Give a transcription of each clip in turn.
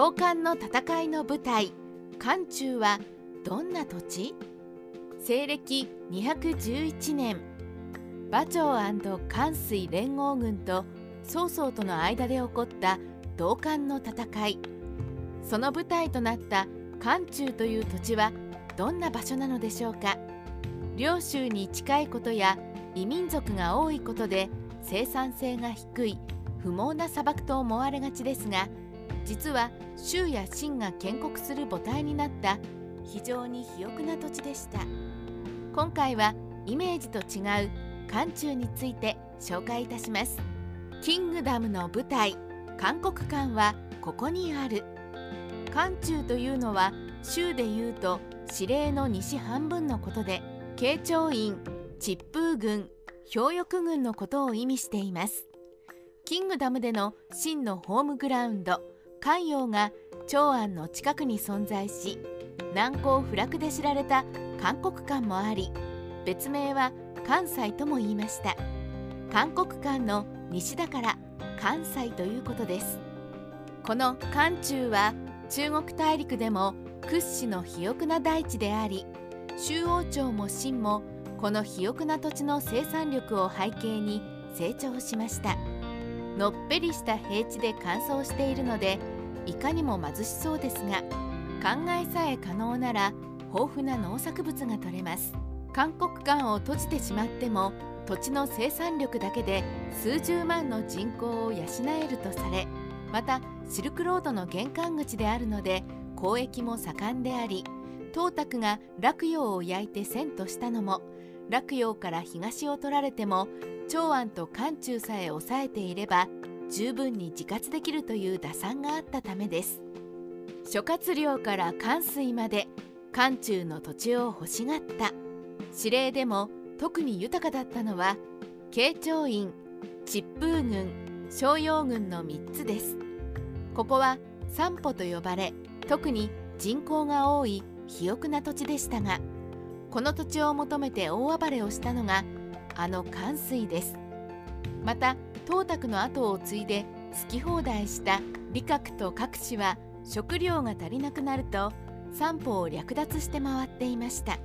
同館の戦いの舞台漢中はどんな土地？西暦211年馬長関水連合軍と曹操との間で起こった同館の戦い。その舞台となった漢中という土地はどんな場所なのでしょうか？領州に近いことや異民族が多いことで生産性が低い不毛な砂漠と思われがちですが実は州や秦が建国する母体になった非常に肥沃な土地でした。今回はイメージと違う漢中について紹介いたします。キングダムの舞台韓国館はここにある。漢中というのは州でいうと指令の西半分のことで慶長院疾風軍氷翼軍のことを意味しています。キングダムでの真のホームグラウンド関陽が長安の近くに存在し難攻不落で知られた韓国館もあり別名は関西とも言いました。韓国館の西だから関西ということです。この漢中は中国大陸でも屈指の肥沃な大地であり周王朝も秦もこの肥沃な土地の生産力を背景に成長しました。のっぺりした平地で乾燥しているのでいかにも貧しそうですが考えさえ可能なら豊富な農作物が取れます。韓国館を閉じてしまっても土地の生産力だけで数十万の人口を養えるとされまたシルクロードの玄関口であるので交易も盛んであり董卓が洛陽を焼いて遷としたのも洛陽から東を取られても長安と漢中さえ抑えていれば十分に自活できるという打算があったためです。諸葛亮から関水まで漢中の土地を欲しがった。指令でも特に豊かだったのは慶長院疾風軍商用軍の3つです。ここは三歩と呼ばれ特に人口が多い肥沃な土地でしたがこの土地を求めて大暴れをしたのがあの関水です。また董卓の後を継いで好き放題した李覚と各氏は食料が足りなくなると三歩を略奪して回っていました。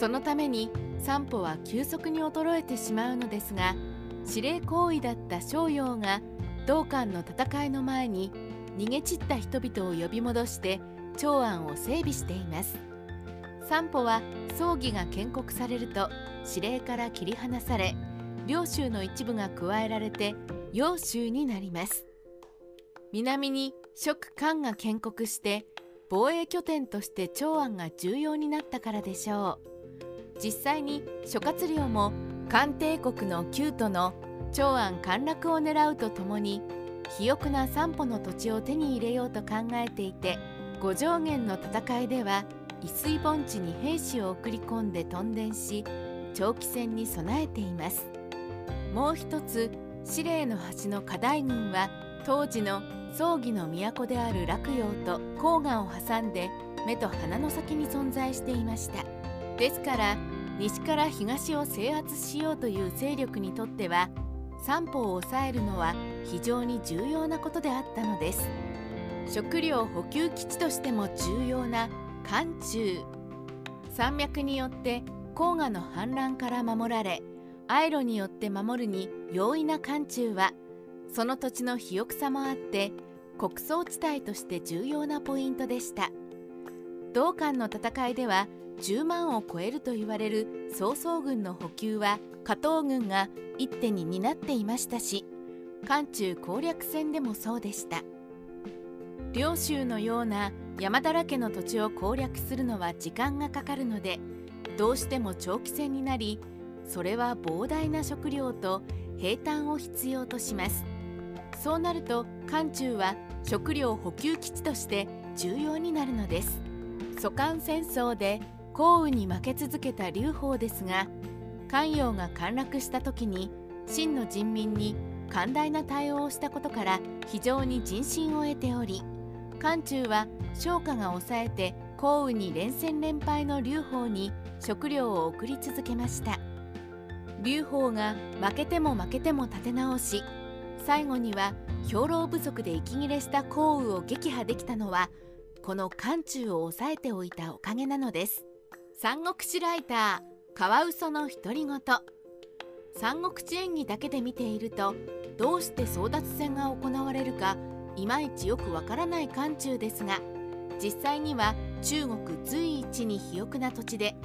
そのために散歩は急速に衰えてしまうのですが指令行為だった商陽が道館の戦いの前に逃げ散った人々を呼び戻して長安を整備しています。散歩は葬儀が建国されると指令から切り離され領州の一部が加えられて揚州になります。南に蜀漢が建国して防衛拠点として長安が重要になったからでしょう。実際に諸葛亮も漢帝国の旧都の長安陥落を狙うとともに肥沃な三歩の土地を手に入れようと考えていて五条原の戦いでは伊水盆地に兵士を送り込んで屯田し長期戦に備えています。もう一つ司令の橋の課題軍は当時の葬儀の都である洛陽と黄河を挟んで目と鼻の先に存在していました。ですから西から東を制圧しようという勢力にとっては三歩を抑えるのは非常に重要なことであったのです。食料補給基地としても重要な漢中。山脈によって黄河の氾濫から守られアイロによって守るに容易な漢中はその土地の肥沃さもあって穀倉地帯として重要なポイントでした。同館の戦いでは10万を超えると言われる曹操軍の補給は加藤軍が一手に担っていましたし漢中攻略戦でもそうでした。領州のような山だらけの土地を攻略するのは時間がかかるのでどうしても長期戦になりそれは膨大な食料と平坦を必要とします。そうなると漢中は食料補給基地として重要になるのです。蘇韓戦争で降雨に負け続けた劉邦ですが関陽が陥落した時に秦の人民に寛大な対応をしたことから非常に人心を得ており漢中は商家が抑えて降雨に連戦連敗の劉邦に食料を送り続けました。劉邦が負けても負けても立て直し最後には兵糧不足で息切れした降雨を撃破できたのはこの漢中を抑えておいたおかげなのです。三国志ライターカワウソの独り言。三国志演義だけで見ているとどうして争奪戦が行われるかいまいちよくわからない漢中ですが実際には中国随一に肥沃な土地で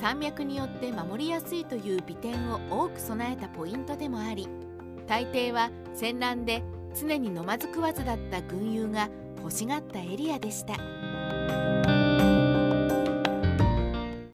山脈によって守りやすいという美点を多く備えたポイントでもあり大抵は戦乱で常に飲まず食わずだった群雄が欲しがったエリアでした。